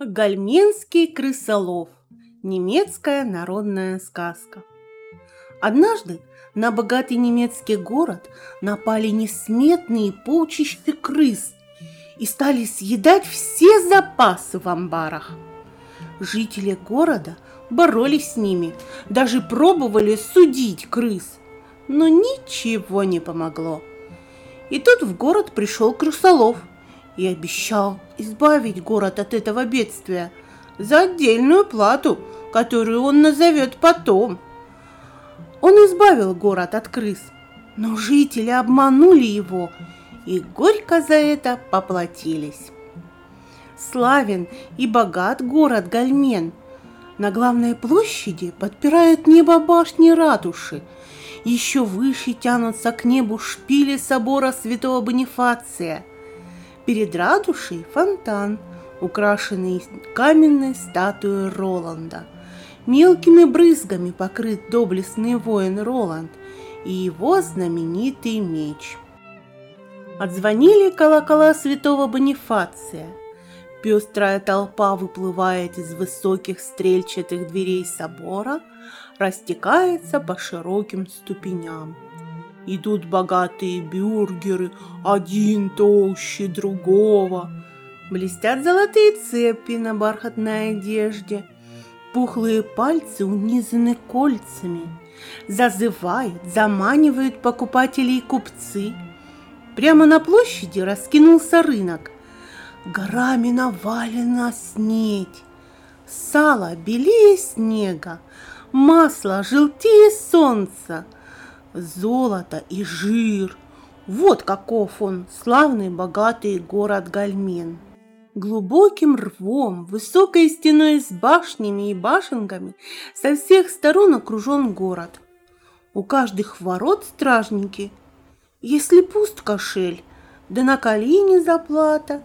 Гальменский крысолов. Немецкая народная сказка. Однажды на богатый немецкий город напали несметные полчища крыс и стали съедать все запасы в амбарах. Жители города боролись с ними, даже пробовали судить крыс, но ничего не помогло. И тут в город пришел крысолов – и обещал избавить город от этого бедствия за отдельную плату, которую он назовет потом. Он избавил город от крыс, но жители обманули его и горько за это поплатились. Славен и богат город Гальмен. На главной площади подпирают небо башни ратуши. Еще выше тянутся к небу шпили собора святого Бонифация – Перед ратушей фонтан, украшенный каменной статуей Роланда. Мелкими брызгами покрыт доблестный воин Роланд и его знаменитый меч. Отзвонили колокола святого Бонифация. Пестрая толпа выплывает из высоких стрельчатых дверей собора, растекается по широким ступеням – идут богатые бюргеры, один толще другого. Блестят золотые цепи на бархатной одежде, пухлые пальцы унизаны кольцами. Зазывают, заманивают покупателей купцы. Прямо на площади раскинулся рынок. Горами навалена снедь. Сало белее снега, масло желтее солнца – золото и жир. Вот каков он, славный богатый город Гальмен. Глубоким рвом, высокой стеной с башнями и башенками со всех сторон окружен город. У каждых ворот стражники. Если пуст кошель, да на колени заплата,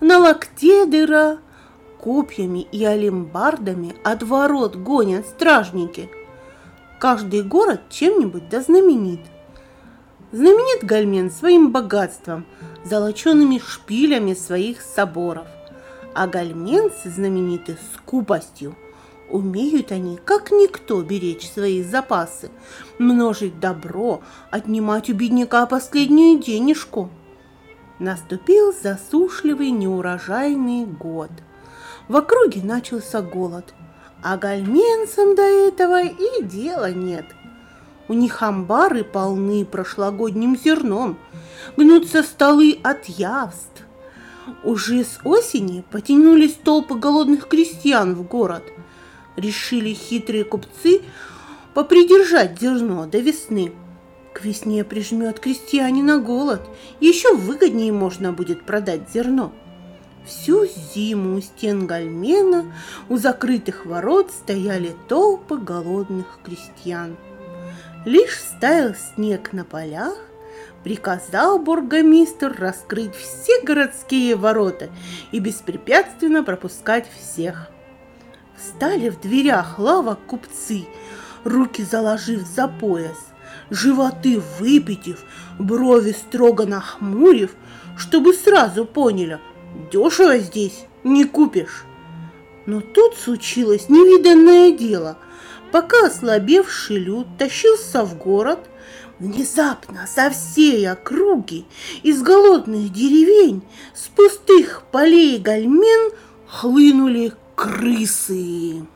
на локте дыра, копьями и алимбардами от ворот гонят стражники – Каждый город чем-нибудь да знаменит. Знаменит Гальмен своим богатством, золочеными шпилями своих соборов. А гальменцы знамениты скупостью. Умеют они, как никто, беречь свои запасы, множить добро, отнимать у бедняка последнюю денежку. Наступил засушливый неурожайный год. В округе начался голод – а гальменцам до этого и дела нет. У них амбары полны прошлогодним зерном, гнутся столы от явств. Уже с осени потянулись толпы голодных крестьян в город. Решили хитрые купцы попридержать зерно до весны. К весне прижмет крестьянина голод, еще выгоднее можно будет продать зерно. Всю зиму у стен Гальмена у закрытых ворот стояли толпы голодных крестьян. Лишь стаял снег на полях, приказал бургомистр раскрыть все городские ворота и беспрепятственно пропускать всех. Встали в дверях лавок купцы, руки заложив за пояс, животы выпитив, брови строго нахмурив, чтобы сразу поняли – Дешево здесь не купишь. Но тут случилось невиданное дело. Пока ослабевший люд тащился в город, внезапно со всей округи, из голодных деревень, с пустых полей гальмен хлынули крысы.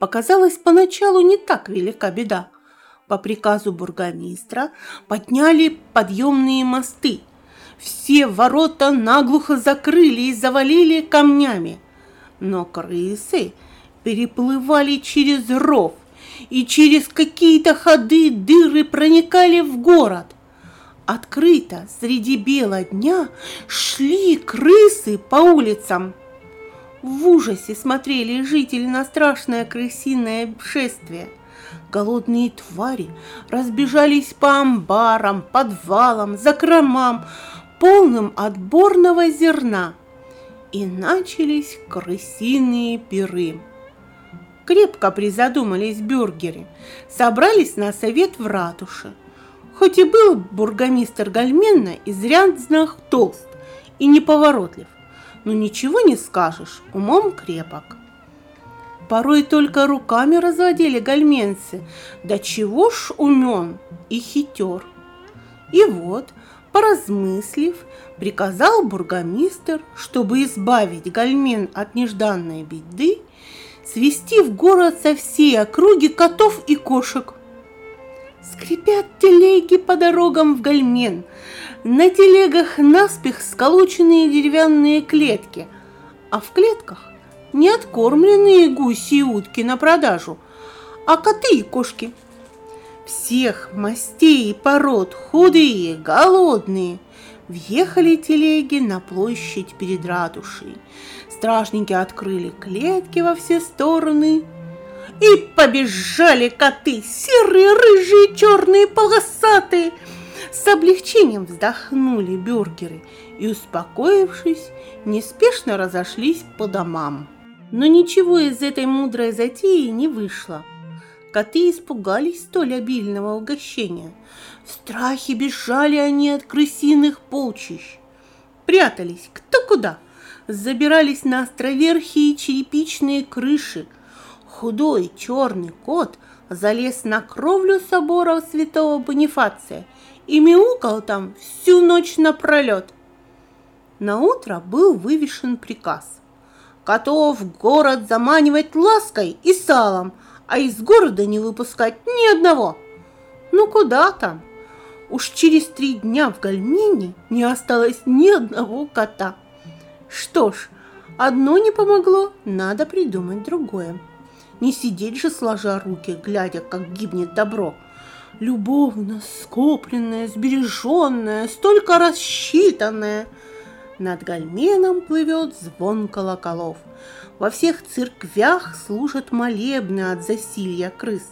Показалось поначалу не так велика беда. По приказу бургомистра подняли подъемные мосты – все ворота наглухо закрыли и завалили камнями. Но крысы переплывали через ров и через какие-то ходы дыры проникали в город. Открыто среди бела дня шли крысы по улицам. В ужасе смотрели жители на страшное крысиное шествие. Голодные твари разбежались по амбарам, подвалам, закромам, полным отборного зерна, и начались крысиные пиры. Крепко призадумались бюргеры, собрались на совет в ратуше. Хоть и был бургомистр Гальменна изрядно толст и неповоротлив, но ничего не скажешь, умом крепок. Порой только руками разводили гальменцы, да чего ж умен и хитер. И вот, поразмыслив, приказал бургомистр, чтобы избавить гальмен от нежданной беды, свести в город со всей округи котов и кошек. Скрипят телеги по дорогам в гальмен, на телегах наспех сколоченные деревянные клетки, а в клетках не откормленные гуси и утки на продажу, а коты и кошки. Всех мастей и пород, худые, голодные, въехали телеги на площадь перед ратушей. Стражники открыли клетки во все стороны, и побежали коты, серые, рыжие, черные, полосатые. С облегчением вздохнули бюргеры и, успокоившись, неспешно разошлись по домам. Но ничего из этой мудрой затеи не вышло. Коты испугались столь обильного угощения. В страхе бежали они от крысиных полчищ. Прятались кто куда. Забирались на островерхие черепичные крыши. Худой черный кот залез на кровлю собора святого Бонифация и мяукал там всю ночь напролет. На утро был вывешен приказ Котов город заманивать лаской и салом, а из города не выпускать ни одного. Ну куда там? Уж через три дня в Гальмине не осталось ни одного кота. Что ж, одно не помогло, надо придумать другое. Не сидеть же сложа руки, глядя, как гибнет добро. Любовно скопленное, сбереженное, столько рассчитанное – над гальменом плывет звон колоколов. Во всех церквях служат молебны от засилья крыс.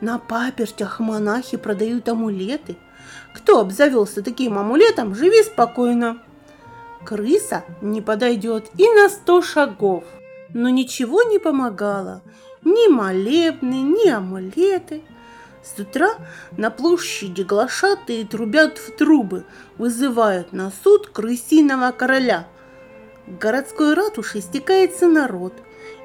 На папертях монахи продают амулеты. Кто обзавелся таким амулетом, живи спокойно. Крыса не подойдет и на сто шагов. Но ничего не помогало. Ни молебны, ни амулеты – с утра на площади глашатые трубят в трубы, вызывают на суд крысиного короля. К городской ратуше стекается народ.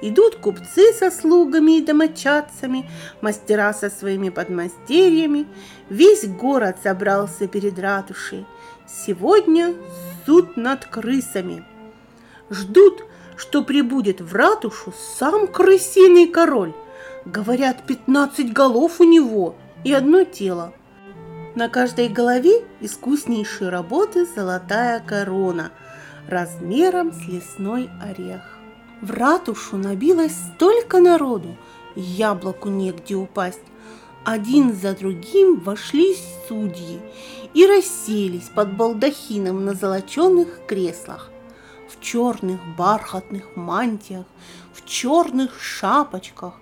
Идут купцы со слугами и домочадцами, мастера со своими подмастерьями. Весь город собрался перед ратушей. Сегодня суд над крысами. Ждут, что прибудет в ратушу сам крысиный король. Говорят, пятнадцать голов у него и одно тело. На каждой голове искуснейшей работы золотая корона размером с лесной орех. В ратушу набилось столько народу, яблоку негде упасть. Один за другим вошли судьи и расселись под балдахином на золоченных креслах в черных бархатных мантиях, в черных шапочках,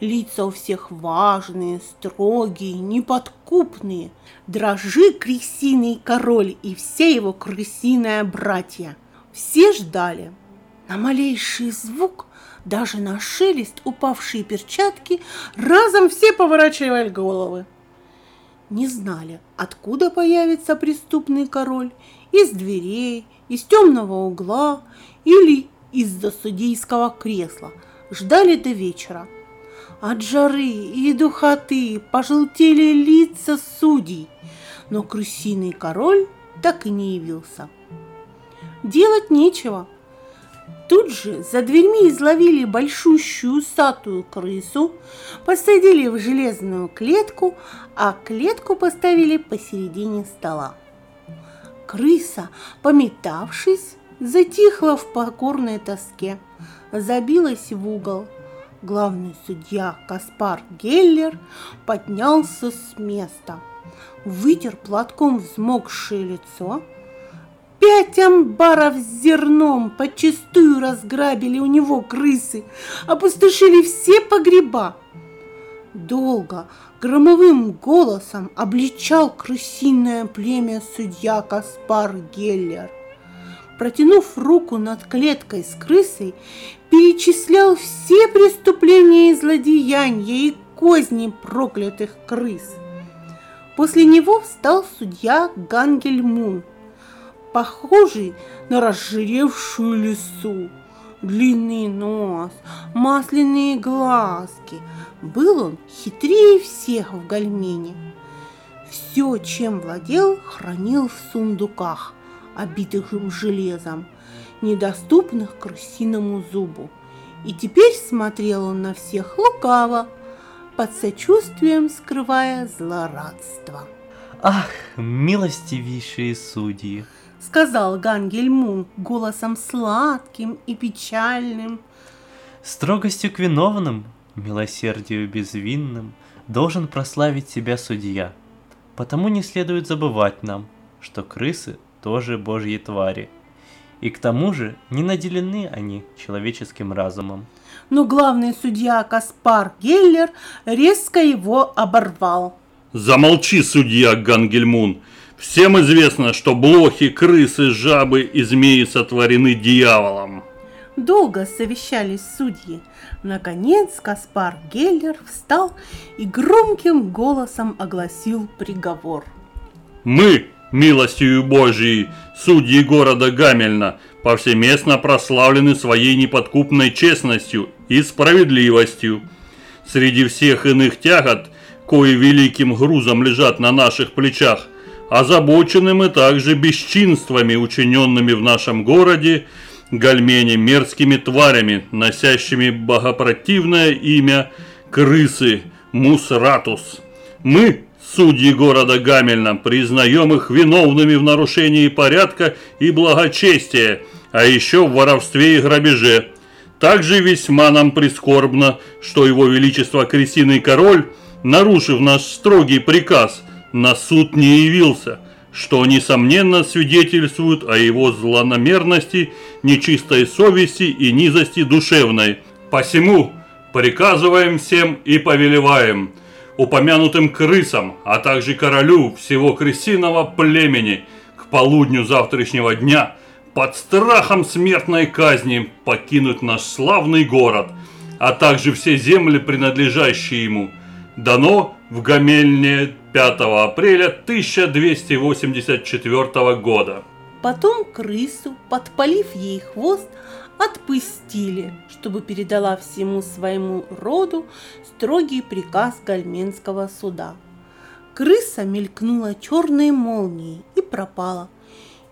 Лица у всех важные, строгие, неподкупные. Дрожи крысиный король и все его крысиные братья. Все ждали. На малейший звук, даже на шелест упавшие перчатки, разом все поворачивали головы. Не знали, откуда появится преступный король, из дверей, из темного угла или из-за судейского кресла. Ждали до вечера – от жары и духоты пожелтели лица судей, но крысиный король так и не явился. Делать нечего. Тут же за дверьми изловили большущую усатую крысу, посадили в железную клетку, а клетку поставили посередине стола. Крыса, пометавшись, затихла в покорной тоске, забилась в угол – главный судья Каспар Геллер поднялся с места, вытер платком взмокшее лицо. Пять амбаров с зерном почистую разграбили у него крысы, опустошили все погреба. Долго, громовым голосом обличал крысиное племя судья Каспар Геллер протянув руку над клеткой с крысой, перечислял все преступления и злодеяния и козни проклятых крыс. После него встал судья Гангель Мун. Похожий на разжиревшую лису. Длинный нос, масляные глазки. Был он хитрее всех в гальмене. Все, чем владел, хранил в сундуках, обитых железом, недоступных крысиному зубу. И теперь смотрел он на всех лукаво, под сочувствием скрывая злорадство. «Ах, милостивейшие судьи!» — сказал Гангельмун голосом сладким и печальным. «Строгостью к виновным, милосердию безвинным должен прославить себя судья. Потому не следует забывать нам, что крысы тоже божьи твари. И к тому же не наделены они человеческим разумом но главный судья Каспар Геллер резко его оборвал. Замолчи, судья Гангельмун. Всем известно, что блохи, крысы, жабы и змеи сотворены дьяволом. Долго совещались судьи. Наконец Каспар Геллер встал и громким голосом огласил приговор. Мы, милостью Божией, судьи города Гамельна, повсеместно прославлены своей неподкупной честностью и справедливостью. Среди всех иных тягот, кои великим грузом лежат на наших плечах, озабочены мы также бесчинствами, учиненными в нашем городе, гальмене мерзкими тварями, носящими богопротивное имя крысы Мусратус. Мы, судьи города Гамельна, признаем их виновными в нарушении порядка и благочестия, а еще в воровстве и грабеже – также весьма нам прискорбно, что его величество крысиный король, нарушив наш строгий приказ, на суд не явился, что несомненно свидетельствует о его злонамерности, нечистой совести и низости душевной. Посему приказываем всем и повелеваем упомянутым крысам, а также королю всего крысиного племени к полудню завтрашнего дня – под страхом смертной казни покинуть наш славный город, а также все земли, принадлежащие ему. Дано в Гамельне 5 апреля 1284 года. Потом крысу, подпалив ей хвост, отпустили, чтобы передала всему своему роду строгий приказ Гальменского суда. Крыса мелькнула черной молнией и пропала –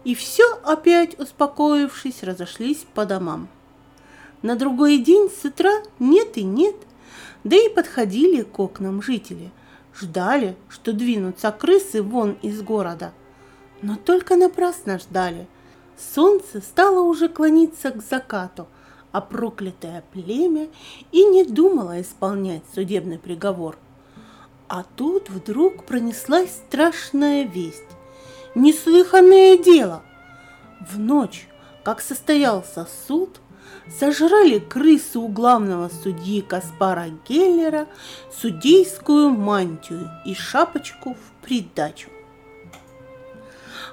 и все опять, успокоившись, разошлись по домам. На другой день с утра нет и нет, да и подходили к окнам жители, ждали, что двинутся крысы вон из города. Но только напрасно ждали. Солнце стало уже клониться к закату, а проклятое племя и не думало исполнять судебный приговор. А тут вдруг пронеслась страшная весть неслыханное дело. В ночь, как состоялся суд, сожрали крысы у главного судьи Каспара Геллера судейскую мантию и шапочку в придачу.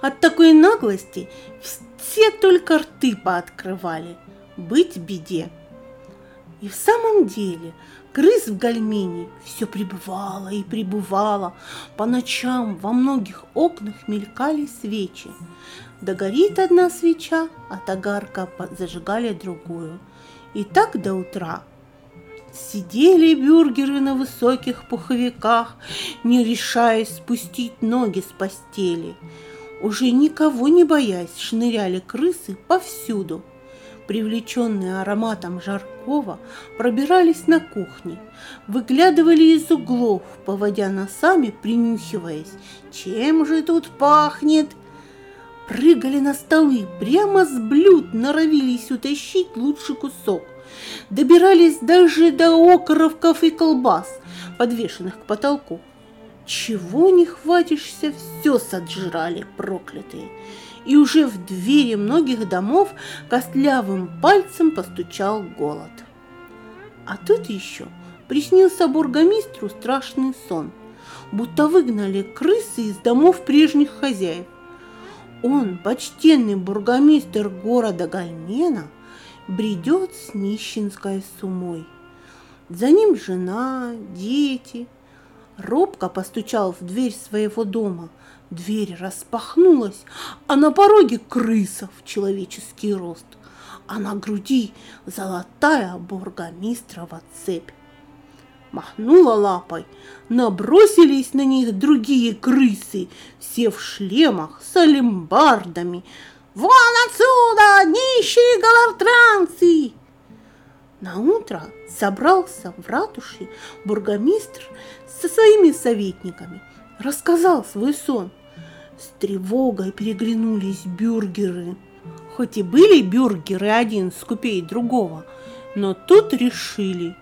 От такой наглости все только рты пооткрывали. Быть беде. И в самом деле Крыс в гальмене все пребывало и пребывало. По ночам во многих окнах мелькали свечи. Догорит одна свеча, от огарка зажигали другую. И так до утра. Сидели бюргеры на высоких пуховиках, не решаясь спустить ноги с постели. Уже никого не боясь, шныряли крысы повсюду – привлеченные ароматом жаркого, пробирались на кухне, выглядывали из углов, поводя носами, принюхиваясь, чем же тут пахнет. Прыгали на столы, прямо с блюд норовились утащить лучший кусок. Добирались даже до окоровков и колбас, подвешенных к потолку. Чего не хватишься, все сожрали проклятые и уже в двери многих домов костлявым пальцем постучал голод. А тут еще приснился бургомистру страшный сон, будто выгнали крысы из домов прежних хозяев. Он, почтенный бургомистр города Гальмена, бредет с нищенской сумой. За ним жена, дети, Робко постучал в дверь своего дома. Дверь распахнулась, а на пороге крыса в человеческий рост, а на груди золотая бургомистрова цепь. Махнула лапой, набросились на них другие крысы, все в шлемах с алимбардами. «Вон отсюда, нищие галартранцы!» На утро собрался в ратуше бургомистр со своими советниками, рассказал свой сон. С тревогой переглянулись бюргеры. Хоть и были бюргеры один скупей другого, но тут решили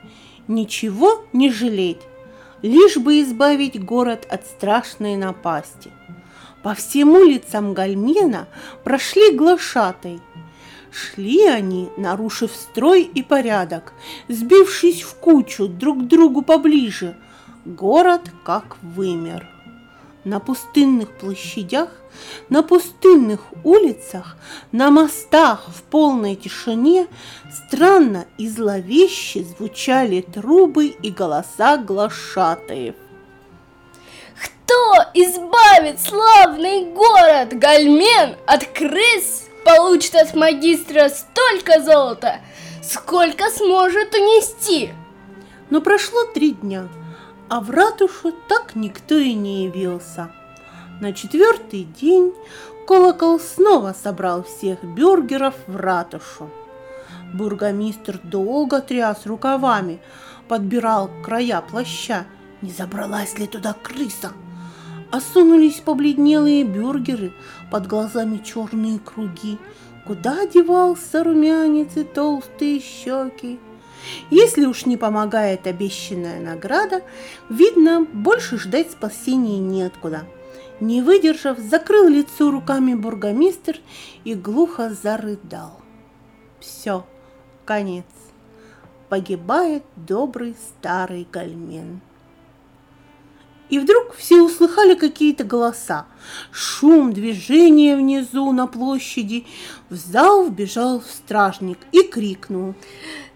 ничего не жалеть, лишь бы избавить город от страшной напасти. По всем улицам Гальмена прошли глашатай – Шли они, нарушив строй и порядок, сбившись в кучу друг к другу поближе. Город как вымер. На пустынных площадях, на пустынных улицах, на мостах в полной тишине странно и зловеще звучали трубы и голоса глашатаев. Кто избавит славный город Гальмен от крыс получит от магистра столько золота, сколько сможет унести. Но прошло три дня, а в ратушу так никто и не явился. На четвертый день колокол снова собрал всех бюргеров в ратушу. Бургомистр долго тряс рукавами, подбирал края плаща, не забралась ли туда крыса. Осунулись побледнелые бюргеры, под глазами черные круги. Куда девался румянец и толстые щеки? Если уж не помогает обещанная награда, видно, больше ждать спасения неоткуда. Не выдержав, закрыл лицо руками бургомистр и глухо зарыдал. Все, конец. Погибает добрый старый гальмен. И вдруг все услыхали какие-то голоса. Шум, движение внизу на площади. В зал вбежал стражник и крикнул.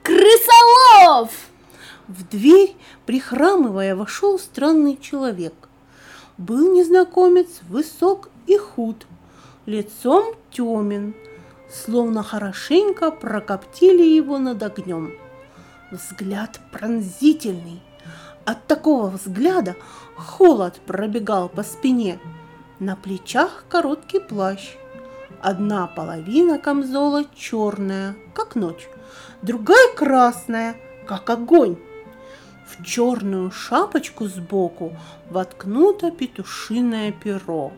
«Крысолов!» В дверь, прихрамывая, вошел странный человек. Был незнакомец высок и худ, лицом темен, словно хорошенько прокоптили его над огнем. Взгляд пронзительный. От такого взгляда Холод пробегал по спине. На плечах короткий плащ. Одна половина камзола черная, как ночь, другая красная, как огонь. В черную шапочку сбоку воткнуто петушиное перо.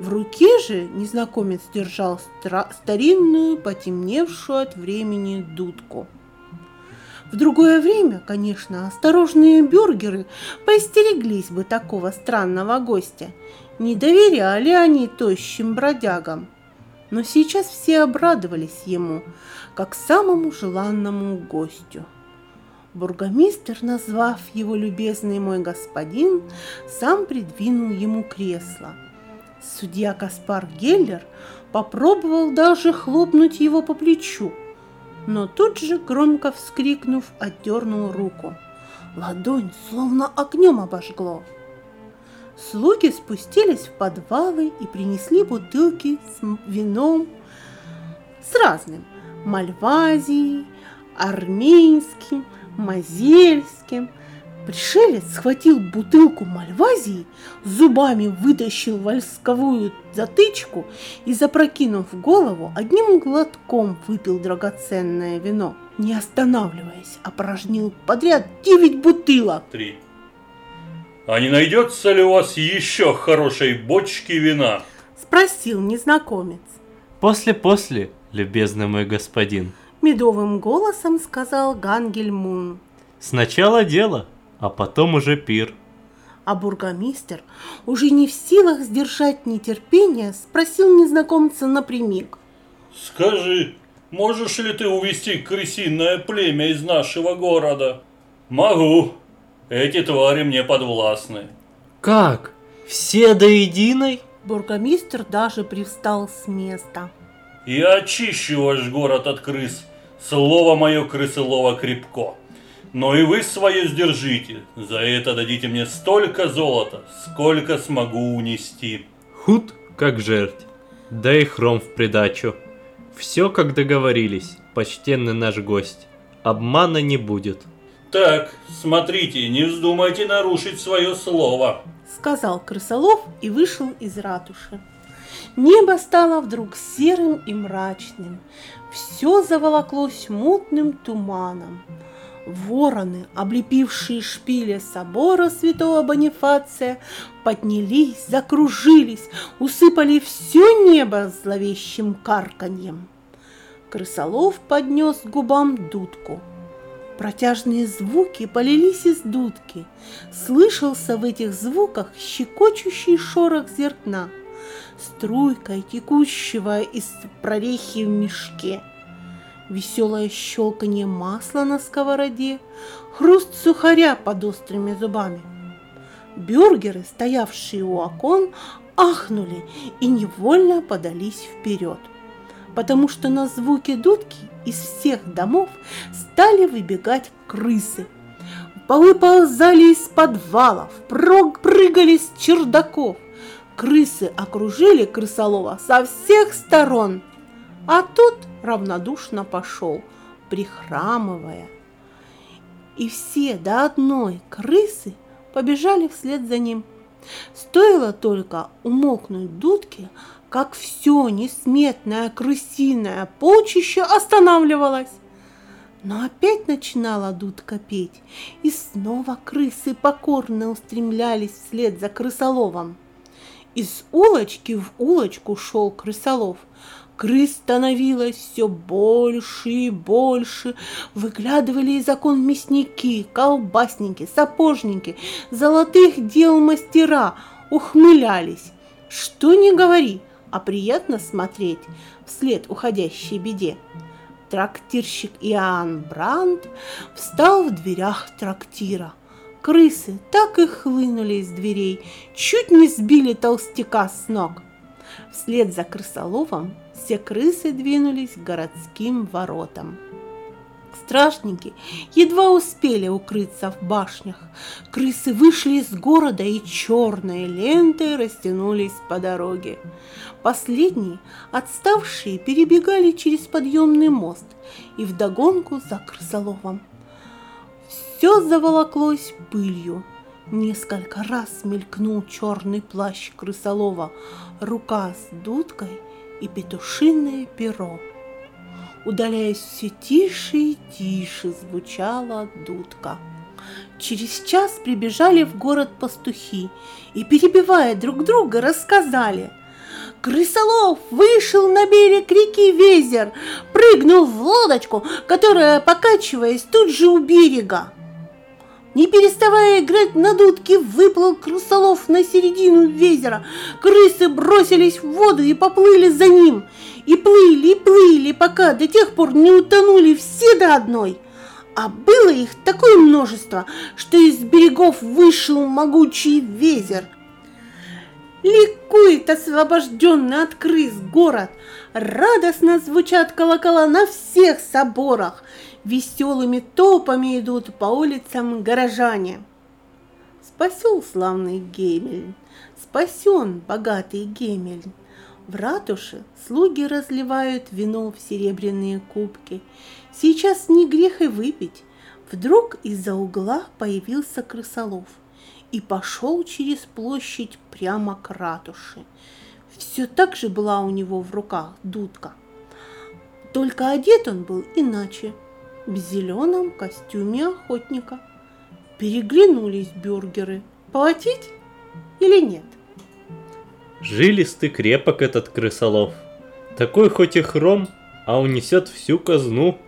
В руке же незнакомец держал старинную, потемневшую от времени дудку. В другое время, конечно, осторожные бюргеры поистереглись бы такого странного гостя. Не доверяли они тощим бродягам. Но сейчас все обрадовались ему, как самому желанному гостю. Бургомистр, назвав его любезный мой господин, сам придвинул ему кресло. Судья Каспар Геллер попробовал даже хлопнуть его по плечу – но тут же, громко вскрикнув, отдернул руку. Ладонь словно огнем обожгло. Слуги спустились в подвалы и принесли бутылки с вином с разным – мальвазией, армейским, мазельским – Пришелец схватил бутылку мальвазии, зубами вытащил вольсковую затычку и, запрокинув голову, одним глотком выпил драгоценное вино. Не останавливаясь, опорожнил подряд девять бутылок. Три. А не найдется ли у вас еще хорошей бочки вина? Спросил незнакомец. После-после, любезный мой господин. Медовым голосом сказал Гангельмун. Сначала дело, а потом уже пир. А бургомистр, уже не в силах сдержать нетерпение, спросил незнакомца напрямик. «Скажи, можешь ли ты увести крысиное племя из нашего города?» «Могу. Эти твари мне подвластны». «Как? Все до единой?» Бургомистр даже привстал с места. «Я очищу ваш город от крыс. Слово мое крысолово крепко. Но и вы свое сдержите. За это дадите мне столько золота, сколько смогу унести. Худ, как жерть. Да и хром в придачу. Все, как договорились, почтенный наш гость. Обмана не будет. Так, смотрите, не вздумайте нарушить свое слово. Сказал крысолов и вышел из ратуши. Небо стало вдруг серым и мрачным. Все заволоклось мутным туманом. Вороны, облепившие шпили собора святого Бонифация, поднялись, закружились, усыпали все небо зловещим карканьем. Крысолов поднес к губам дудку. Протяжные звуки полились из дудки. Слышался в этих звуках щекочущий шорох зерна, струйкой текущего из прорехи в мешке – веселое щелканье масла на сковороде, хруст сухаря под острыми зубами. Бюргеры, стоявшие у окон, ахнули и невольно подались вперед, потому что на звуки дудки из всех домов стали выбегать крысы. Повыползали из подвалов, прыгали с чердаков. Крысы окружили крысолова со всех сторон – а тот равнодушно пошел, прихрамывая. И все до одной крысы побежали вслед за ним. Стоило только умолкнуть дудки, как все несметное крысиное полчище останавливалось. Но опять начинала дудка петь, и снова крысы покорно устремлялись вслед за крысоловом. Из улочки в улочку шел крысолов – Крыс становилось все больше и больше. Выглядывали из окон мясники, колбасники, сапожники, золотых дел мастера, ухмылялись. Что не говори, а приятно смотреть вслед уходящей беде. Трактирщик Иоанн Бранд встал в дверях трактира. Крысы так и хлынули из дверей, чуть не сбили толстяка с ног. Вслед за крысоловом все крысы двинулись к городским воротам. Стражники едва успели укрыться в башнях. Крысы вышли из города и черные ленты растянулись по дороге. Последние, отставшие, перебегали через подъемный мост и вдогонку за крысоловом. Все заволоклось пылью. Несколько раз мелькнул черный плащ крысолова, рука с дудкой – и петушиное перо. Удаляясь все тише и тише, звучала дудка. Через час прибежали в город пастухи и, перебивая друг друга, рассказали. Крысолов вышел на берег реки Везер, прыгнул в лодочку, которая, покачиваясь, тут же у берега. Не переставая играть на дудке, выплыл крысолов на середину везера. Крысы бросились в воду и поплыли за ним. И плыли, и плыли, пока до тех пор не утонули все до одной. А было их такое множество, что из берегов вышел могучий везер. Ликует освобожденный от крыс город. Радостно звучат колокола на всех соборах веселыми толпами идут по улицам горожане. Спасен славный Гемель, спасен богатый Гемель. В ратуше слуги разливают вино в серебряные кубки. Сейчас не грех и выпить. Вдруг из-за угла появился крысолов и пошел через площадь прямо к ратуше. Все так же была у него в руках дудка. Только одет он был иначе – в зеленом костюме охотника. Переглянулись бюргеры. Платить или нет? Жилистый крепок этот крысолов. Такой хоть и хром, а унесет всю казну.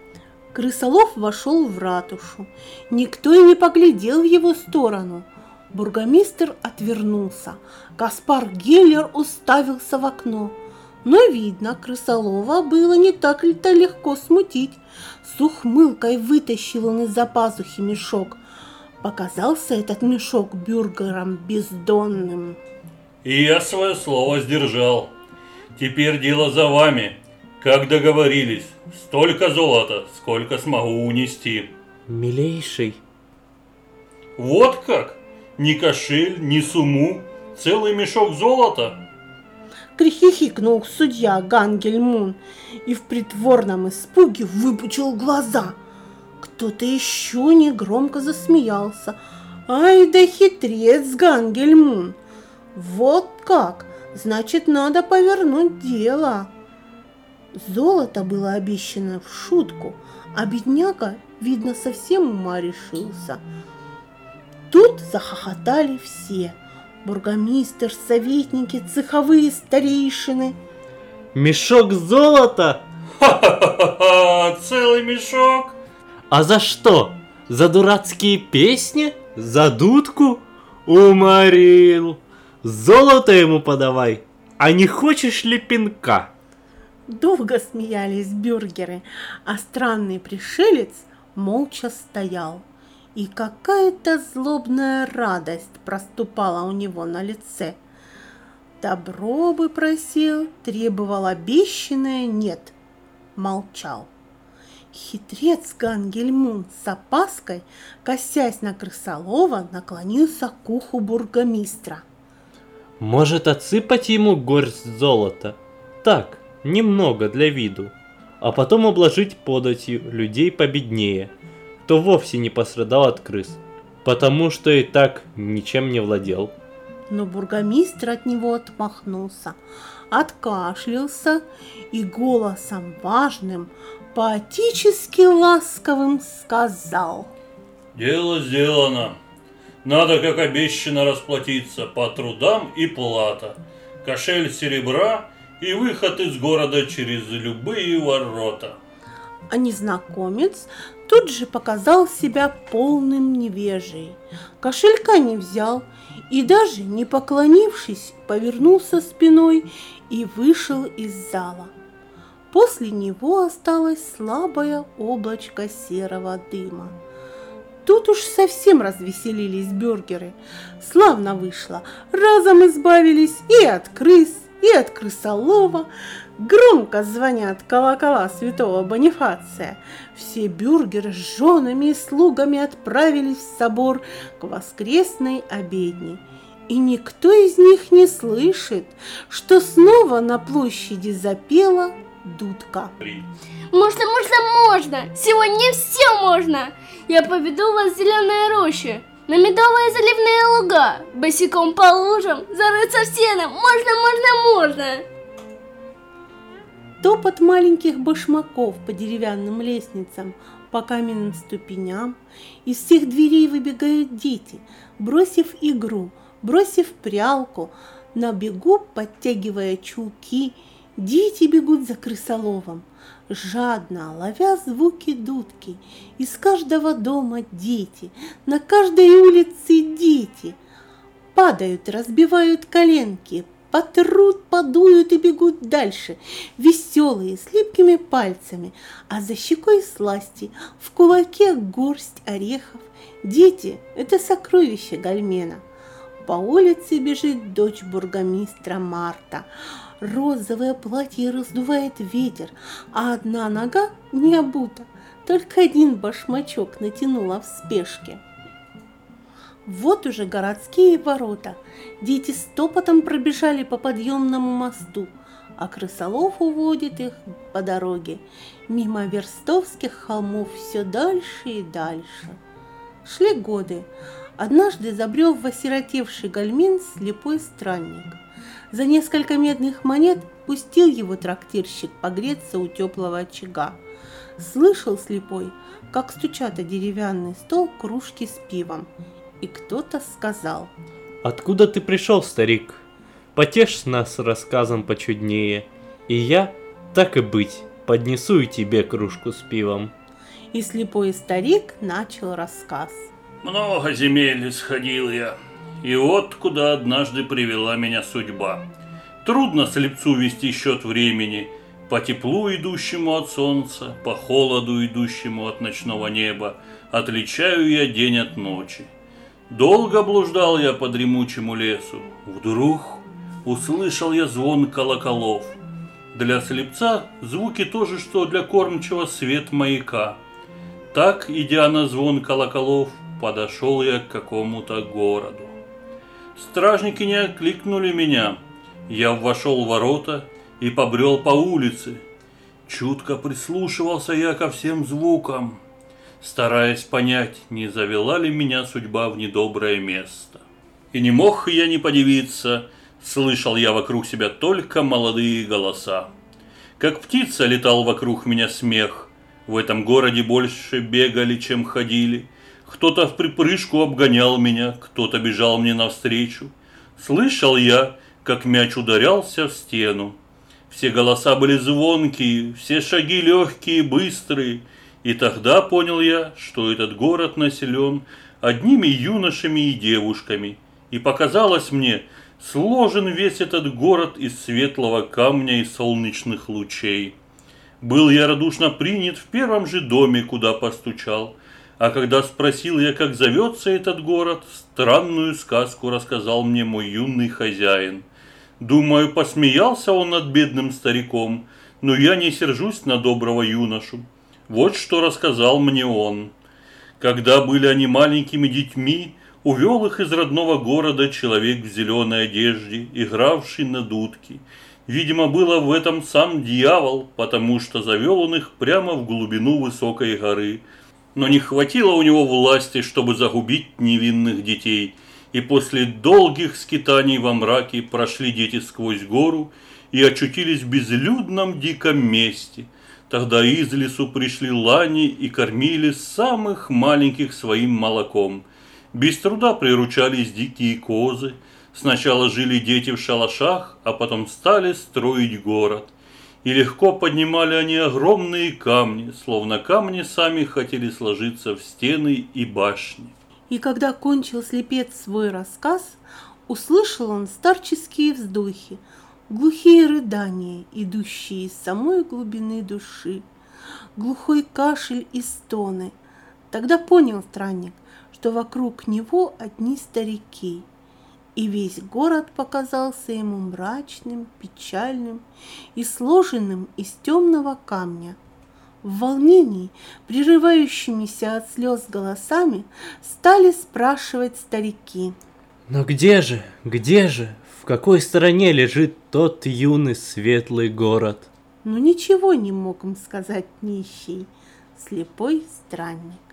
Крысолов вошел в ратушу. Никто и не поглядел в его сторону. Бургомистр отвернулся. Каспар Геллер уставился в окно. Но, видно, крысолова было не так-то легко смутить. С ухмылкой вытащил он из-за пазухи мешок. Показался этот мешок бюргером бездонным. И я свое слово сдержал. Теперь дело за вами. Как договорились, столько золота, сколько смогу унести. Милейший, Вот как? Ни кошель, ни суму, целый мешок золота? Крихихикнул судья Гангельмун и в притворном испуге выпучил глаза. Кто-то еще негромко засмеялся. Ай да хитрец Гангельмун! Вот как! Значит, надо повернуть дело. Золото было обещано в шутку, а бедняга, видно, совсем ума решился. Тут захохотали все. Бургомистр, советники, цеховые старейшины. мешок золота? Ха-ха-ха, целый мешок? А за что? За дурацкие песни? За дудку? Уморил. Золото ему подавай. А не хочешь ли пинка? Долго смеялись бюргеры, а странный пришелец молча стоял. И какая-то злобная радость проступала у него на лице. Добро бы просил, требовал обещанное нет. Молчал. Хитрец Гангельмун с опаской, косясь на крысолова, наклонился к уху бургомистра. Может отсыпать ему горсть золота? Так, немного для виду. А потом обложить податью людей победнее, кто вовсе не пострадал от крыс, потому что и так ничем не владел. Но бургомистр от него отмахнулся, откашлялся и голосом важным, поотически ласковым сказал. Дело сделано. Надо, как обещано, расплатиться по трудам и плата. Кошель серебра и выход из города через любые ворота. А незнакомец тут же показал себя полным невежей. Кошелька не взял и даже не поклонившись, повернулся спиной и вышел из зала. После него осталось слабое облачко серого дыма. Тут уж совсем развеселились бюргеры. Славно вышло. Разом избавились и от крыс, и от крысолова. Громко звонят колокола святого Бонифация. Все бюргеры с женами и слугами отправились в собор к воскресной обедне. И никто из них не слышит, что снова на площади запела дудка. Можно, можно, можно! Сегодня все можно! Я поведу вас в зеленые рощи, на медовые заливные луга, босиком по лужам, зарыться в сено. Можно, можно, можно! Топот маленьких башмаков по деревянным лестницам, по каменным ступеням. Из всех дверей выбегают дети, бросив игру, бросив прялку, на бегу подтягивая чулки. Дети бегут за крысоловом, жадно ловя звуки дудки. Из каждого дома дети, на каждой улице дети. Падают, разбивают коленки, потрут, подуют и бегут дальше, веселые, с липкими пальцами, а за щекой сласти, в кулаке горсть орехов. Дети – это сокровище Гальмена. По улице бежит дочь бургомистра Марта. Розовое платье раздувает ветер, а одна нога не обута, только один башмачок натянула в спешке. Вот уже городские ворота. Дети стопотом пробежали по подъемному мосту, а крысолов уводит их по дороге мимо верстовских холмов все дальше и дальше. Шли годы. Однажды забрел в осиротевший гальмин слепой странник. За несколько медных монет пустил его трактирщик погреться у теплого очага. Слышал слепой, как стучат о деревянный стол кружки с пивом, и кто-то сказал. Откуда ты пришел, старик? Потешь нас рассказом почуднее, и я, так и быть, поднесу и тебе кружку с пивом. И слепой старик начал рассказ. Много земель исходил я, и вот куда однажды привела меня судьба. Трудно слепцу вести счет времени, по теплу, идущему от солнца, по холоду, идущему от ночного неба, отличаю я день от ночи. Долго блуждал я по дремучему лесу. Вдруг услышал я звон колоколов. Для слепца звуки тоже, что для кормчего свет маяка. Так, идя на звон колоколов, подошел я к какому-то городу. Стражники не окликнули меня. Я вошел в ворота и побрел по улице. Чутко прислушивался я ко всем звукам, стараясь понять, не завела ли меня судьба в недоброе место. И не мог я не подивиться, слышал я вокруг себя только молодые голоса. Как птица летал вокруг меня смех, в этом городе больше бегали, чем ходили. Кто-то в припрыжку обгонял меня, кто-то бежал мне навстречу. Слышал я, как мяч ударялся в стену. Все голоса были звонкие, все шаги легкие, быстрые. И тогда понял я, что этот город населен одними юношами и девушками. И показалось мне, сложен весь этот город из светлого камня и солнечных лучей. Был я радушно принят в первом же доме, куда постучал. А когда спросил я, как зовется этот город, странную сказку рассказал мне мой юный хозяин. Думаю, посмеялся он над бедным стариком, но я не сержусь на доброго юношу. Вот что рассказал мне он. Когда были они маленькими детьми, увел их из родного города человек в зеленой одежде, игравший на дудке. Видимо, было в этом сам дьявол, потому что завел он их прямо в глубину высокой горы. Но не хватило у него власти, чтобы загубить невинных детей. И после долгих скитаний во мраке прошли дети сквозь гору и очутились в безлюдном диком месте. Тогда из лесу пришли лани и кормили самых маленьких своим молоком. Без труда приручались дикие козы, Сначала жили дети в шалашах, а потом стали строить город. И легко поднимали они огромные камни, словно камни сами хотели сложиться в стены и башни. И когда кончил слепец свой рассказ, услышал он старческие вздохи, глухие рыдания, идущие из самой глубины души, глухой кашель и стоны. Тогда понял странник, что вокруг него одни старики – и весь город показался ему мрачным, печальным и сложенным из темного камня. В волнении, прерывающимися от слез голосами, стали спрашивать старики. Но где же, где же, в какой стороне лежит тот юный светлый город? Но ничего не мог им сказать нищий, слепой странник.